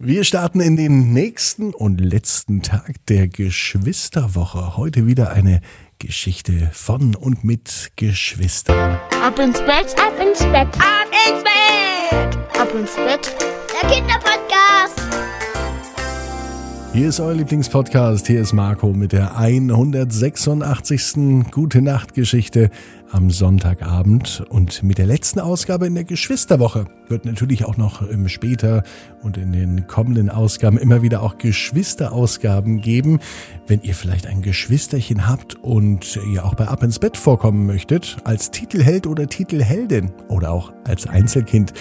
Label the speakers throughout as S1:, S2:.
S1: Wir starten in den nächsten und letzten Tag der Geschwisterwoche. Heute wieder eine Geschichte von und mit Geschwistern.
S2: Ab ins Bett,
S3: ab ins Bett,
S2: ab ins Bett,
S3: ab ins Bett.
S2: Der Kinderpodcast.
S1: Hier ist euer Lieblingspodcast. Hier ist Marco mit der 186. Gute Nacht Geschichte am Sonntagabend und mit der letzten Ausgabe in der Geschwisterwoche wird natürlich auch noch später und in den kommenden Ausgaben immer wieder auch Geschwisterausgaben geben. Wenn ihr vielleicht ein Geschwisterchen habt und ihr auch bei Ab ins Bett vorkommen möchtet, als Titelheld oder Titelheldin oder auch als Einzelkind,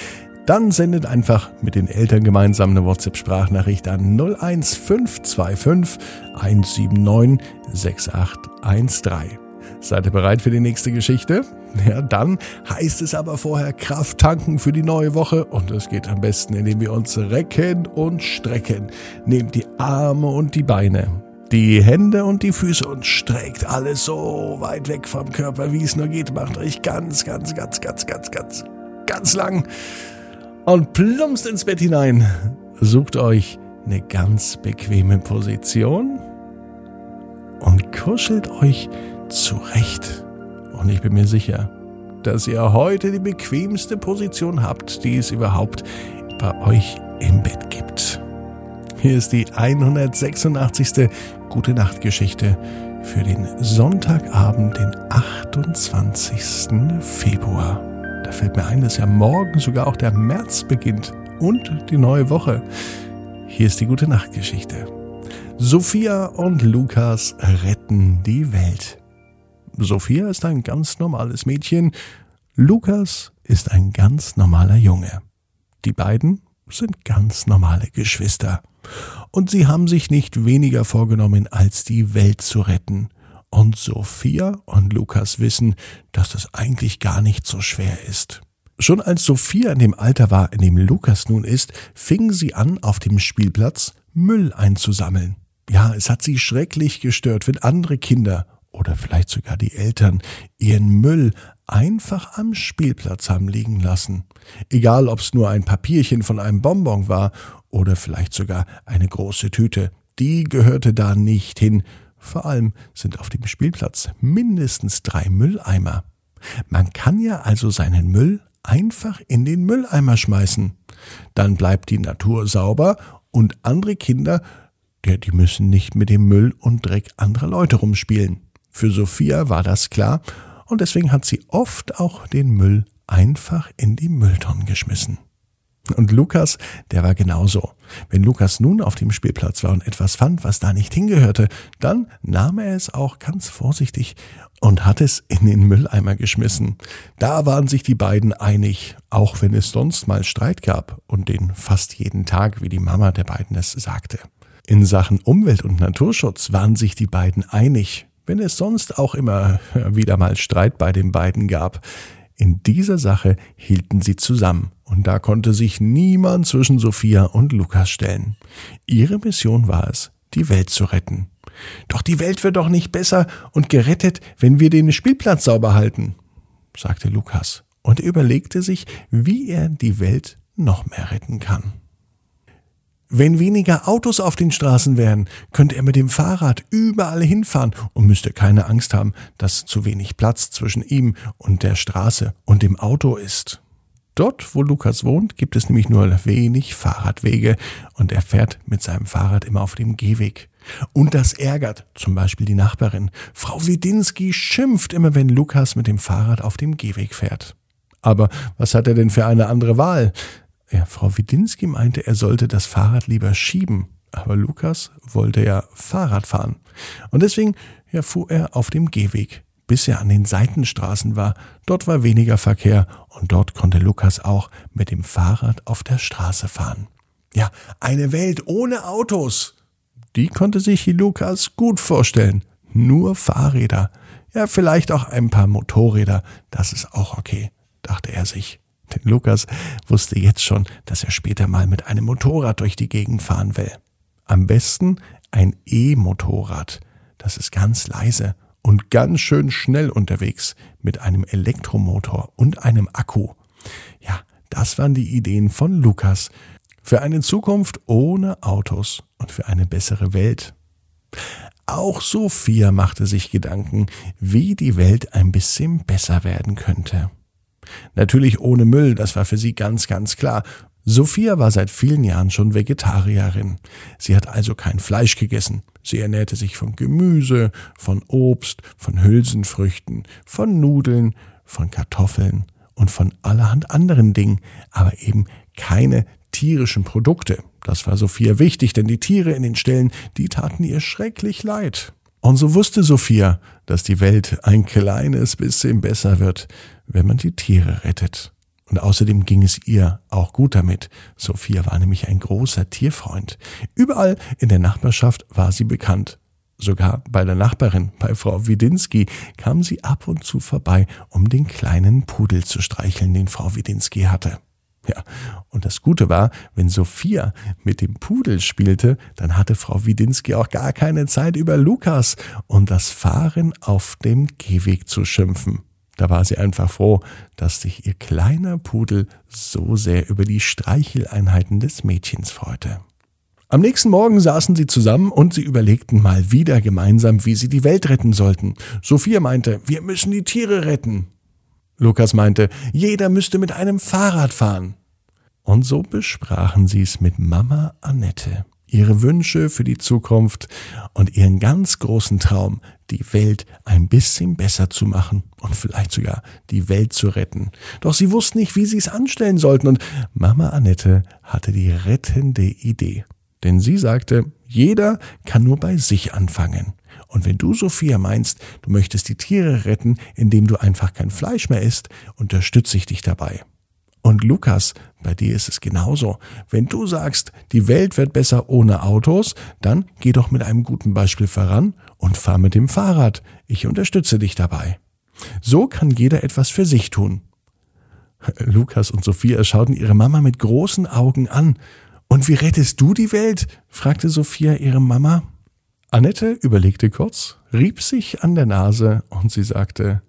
S1: dann sendet einfach mit den Eltern gemeinsam eine WhatsApp-Sprachnachricht an 01525 179 6813. Seid ihr bereit für die nächste Geschichte? Ja, dann heißt es aber vorher Kraft tanken für die neue Woche und es geht am besten, indem wir uns recken und strecken. Nehmt die Arme und die Beine, die Hände und die Füße und streckt alles so weit weg vom Körper, wie es nur geht. Macht euch ganz, ganz, ganz, ganz, ganz, ganz, ganz lang und plumpst ins Bett hinein. Sucht euch eine ganz bequeme Position und kuschelt euch zurecht. Und ich bin mir sicher, dass ihr heute die bequemste Position habt, die es überhaupt bei euch im Bett gibt. Hier ist die 186. Gute Nacht Geschichte für den Sonntagabend, den 28. Februar. Da fällt mir ein, dass ja morgen sogar auch der März beginnt und die neue Woche. Hier ist die gute Nachtgeschichte. Sophia und Lukas retten die Welt. Sophia ist ein ganz normales Mädchen, Lukas ist ein ganz normaler Junge. Die beiden sind ganz normale Geschwister. Und sie haben sich nicht weniger vorgenommen, als die Welt zu retten. Und Sophia und Lukas wissen, dass das eigentlich gar nicht so schwer ist. Schon als Sophia in dem Alter war, in dem Lukas nun ist, fingen sie an, auf dem Spielplatz Müll einzusammeln. Ja, es hat sie schrecklich gestört, wenn andere Kinder oder vielleicht sogar die Eltern ihren Müll einfach am Spielplatz haben liegen lassen. Egal, ob es nur ein Papierchen von einem Bonbon war oder vielleicht sogar eine große Tüte. Die gehörte da nicht hin, vor allem sind auf dem Spielplatz mindestens drei Mülleimer. Man kann ja also seinen Müll einfach in den Mülleimer schmeißen. Dann bleibt die Natur sauber und andere Kinder, die müssen nicht mit dem Müll und Dreck anderer Leute rumspielen. Für Sophia war das klar und deswegen hat sie oft auch den Müll einfach in die Mülltonnen geschmissen. Und Lukas, der war genauso. Wenn Lukas nun auf dem Spielplatz war und etwas fand, was da nicht hingehörte, dann nahm er es auch ganz vorsichtig und hat es in den Mülleimer geschmissen. Da waren sich die beiden einig, auch wenn es sonst mal Streit gab und den fast jeden Tag, wie die Mama der beiden es sagte. In Sachen Umwelt- und Naturschutz waren sich die beiden einig, wenn es sonst auch immer wieder mal Streit bei den beiden gab. In dieser Sache hielten sie zusammen, und da konnte sich niemand zwischen Sophia und Lukas stellen. Ihre Mission war es, die Welt zu retten. Doch die Welt wird doch nicht besser und gerettet, wenn wir den Spielplatz sauber halten, sagte Lukas, und er überlegte sich, wie er die Welt noch mehr retten kann. Wenn weniger Autos auf den Straßen wären, könnte er mit dem Fahrrad überall hinfahren und müsste keine Angst haben, dass zu wenig Platz zwischen ihm und der Straße und dem Auto ist. Dort, wo Lukas wohnt, gibt es nämlich nur wenig Fahrradwege und er fährt mit seinem Fahrrad immer auf dem Gehweg. Und das ärgert zum Beispiel die Nachbarin. Frau Widinski schimpft immer, wenn Lukas mit dem Fahrrad auf dem Gehweg fährt. Aber was hat er denn für eine andere Wahl? Ja, Frau Widinski meinte, er sollte das Fahrrad lieber schieben, aber Lukas wollte ja Fahrrad fahren. Und deswegen ja, fuhr er auf dem Gehweg, bis er an den Seitenstraßen war. Dort war weniger Verkehr und dort konnte Lukas auch mit dem Fahrrad auf der Straße fahren. Ja, eine Welt ohne Autos. Die konnte sich Lukas gut vorstellen. Nur Fahrräder. Ja, vielleicht auch ein paar Motorräder. Das ist auch okay, dachte er sich. Denn Lukas wusste jetzt schon, dass er später mal mit einem Motorrad durch die Gegend fahren will. Am besten ein E-Motorrad. Das ist ganz leise und ganz schön schnell unterwegs mit einem Elektromotor und einem Akku. Ja, das waren die Ideen von Lukas für eine Zukunft ohne Autos und für eine bessere Welt. Auch Sophia machte sich Gedanken, wie die Welt ein bisschen besser werden könnte. Natürlich ohne Müll, das war für sie ganz, ganz klar. Sophia war seit vielen Jahren schon Vegetarierin. Sie hat also kein Fleisch gegessen. Sie ernährte sich von Gemüse, von Obst, von Hülsenfrüchten, von Nudeln, von Kartoffeln und von allerhand anderen Dingen, aber eben keine tierischen Produkte. Das war Sophia wichtig, denn die Tiere in den Ställen, die taten ihr schrecklich leid. Und so wusste Sophia, dass die Welt ein kleines bisschen besser wird, wenn man die Tiere rettet. Und außerdem ging es ihr auch gut damit. Sophia war nämlich ein großer Tierfreund. Überall in der Nachbarschaft war sie bekannt. Sogar bei der Nachbarin, bei Frau Widinski, kam sie ab und zu vorbei, um den kleinen Pudel zu streicheln, den Frau Widinski hatte. Ja, und das Gute war, wenn Sophia mit dem Pudel spielte, dann hatte Frau Widinski auch gar keine Zeit über Lukas und das Fahren auf dem Gehweg zu schimpfen. Da war sie einfach froh, dass sich ihr kleiner Pudel so sehr über die Streicheleinheiten des Mädchens freute. Am nächsten Morgen saßen sie zusammen und sie überlegten mal wieder gemeinsam, wie sie die Welt retten sollten. Sophia meinte, wir müssen die Tiere retten. Lukas meinte, jeder müsste mit einem Fahrrad fahren. Und so besprachen sie es mit Mama Annette, ihre Wünsche für die Zukunft und ihren ganz großen Traum, die Welt ein bisschen besser zu machen und vielleicht sogar die Welt zu retten. Doch sie wussten nicht, wie sie es anstellen sollten und Mama Annette hatte die rettende Idee. Denn sie sagte, jeder kann nur bei sich anfangen. Und wenn du, Sophia, meinst, du möchtest die Tiere retten, indem du einfach kein Fleisch mehr isst, unterstütze ich dich dabei. Und Lukas, bei dir ist es genauso. Wenn du sagst, die Welt wird besser ohne Autos, dann geh doch mit einem guten Beispiel voran und fahr mit dem Fahrrad. Ich unterstütze dich dabei. So kann jeder etwas für sich tun. Lukas und Sophia schauten ihre Mama mit großen Augen an. Und wie rettest du die Welt? fragte Sophia ihre Mama. Annette überlegte kurz, rieb sich an der Nase und sie sagte,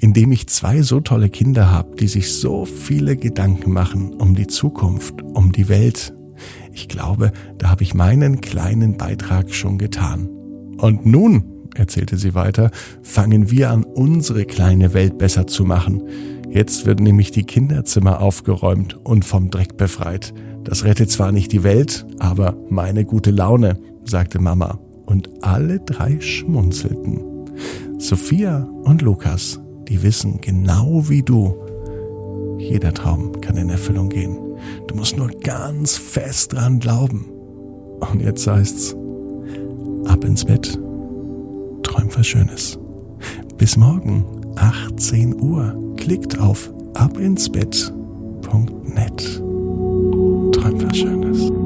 S1: indem ich zwei so tolle Kinder habe, die sich so viele Gedanken machen um die Zukunft, um die Welt. Ich glaube, da habe ich meinen kleinen Beitrag schon getan. Und nun, erzählte sie weiter, fangen wir an, unsere kleine Welt besser zu machen. Jetzt werden nämlich die Kinderzimmer aufgeräumt und vom Dreck befreit. Das rettet zwar nicht die Welt, aber meine gute Laune, sagte Mama und alle drei schmunzelten. Sophia und Lukas, die wissen genau wie du, jeder Traum kann in Erfüllung gehen. Du musst nur ganz fest dran glauben. Und jetzt heißt's, ab ins Bett, träum was Schönes. Bis morgen, 18 Uhr. Klickt auf abinsbett.net. Träum was Schönes.